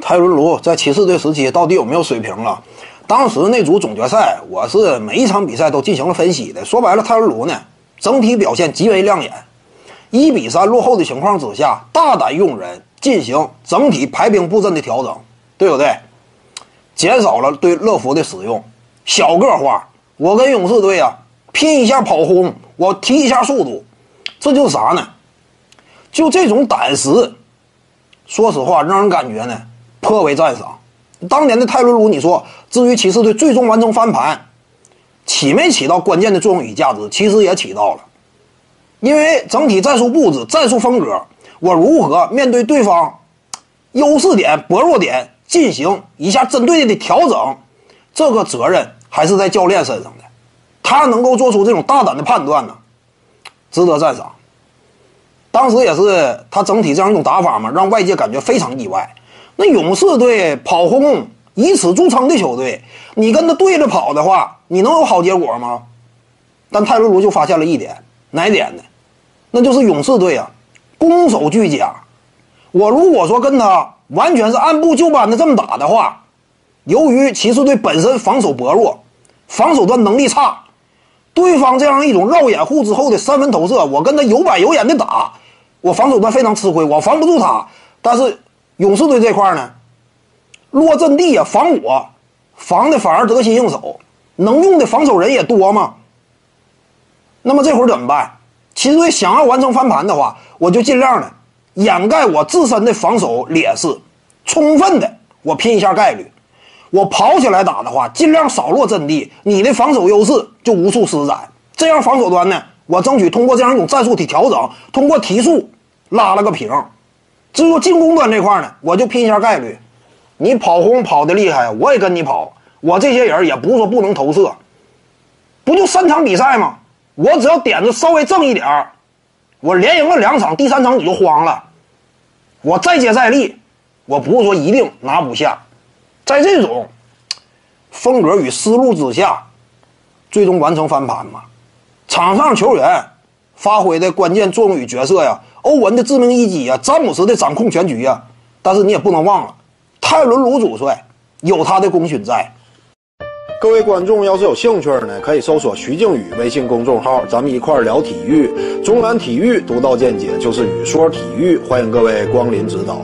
泰伦卢在骑士队时期到底有没有水平了？当时那组总决赛，我是每一场比赛都进行了分析的。说白了，泰伦卢呢，整体表现极为亮眼。一比三落后的情况之下，大胆用人进行整体排兵布阵的调整，对不对？减少了对乐福的使用，小个化。我跟勇士队啊，拼一下跑轰，我提一下速度，这就是啥呢？就这种胆识，说实话，让人感觉呢颇为赞赏。当年的泰伦卢，你说至于骑士队最终完成翻盘，起没起到关键的作用与价值？其实也起到了，因为整体战术布置、战术风格，我如何面对对方优势点、薄弱点进行一下针对的调整，这个责任还是在教练身上的。他能够做出这种大胆的判断呢，值得赞赏。当时也是他整体这样一种打法嘛，让外界感觉非常意外。那勇士队跑轰以此著称的球队，你跟他对着跑的话，你能有好结果吗？但泰伦卢就发现了一点，哪点呢？那就是勇士队啊，攻守俱佳。我如果说跟他完全是按部就班的这么打的话，由于骑士队本身防守薄弱，防守端能力差，对方这样一种绕掩护之后的三分投射，我跟他有板有眼的打，我防守端非常吃亏，我防不住他。但是。勇士队这块呢，落阵地啊，防我，防的反而得心应手，能用的防守人也多嘛。那么这会儿怎么办？骑士队想要完成翻盘的话，我就尽量的掩盖我自身的防守劣势，充分的我拼一下概率。我跑起来打的话，尽量少落阵地，你的防守优势就无处施展。这样防守端呢，我争取通过这样一种战术体调整，通过提速拉了个平。至于进攻端这块呢，我就拼一下概率。你跑轰跑的厉害，我也跟你跑。我这些人也不是说不能投射，不就三场比赛吗？我只要点子稍微正一点儿，我连赢了两场，第三场你就慌了。我再接再厉，我不是说一定拿不下。在这种风格与思路之下，最终完成翻盘嘛。场上球员发挥的关键作用与角色呀。欧文的致命一击啊，詹姆斯的掌控全局啊，但是你也不能忘了，泰伦卢主帅有他的功勋在。各位观众要是有兴趣呢，可以搜索徐静宇微信公众号，咱们一块聊体育。中南体育独到见解就是语说体育，欢迎各位光临指导。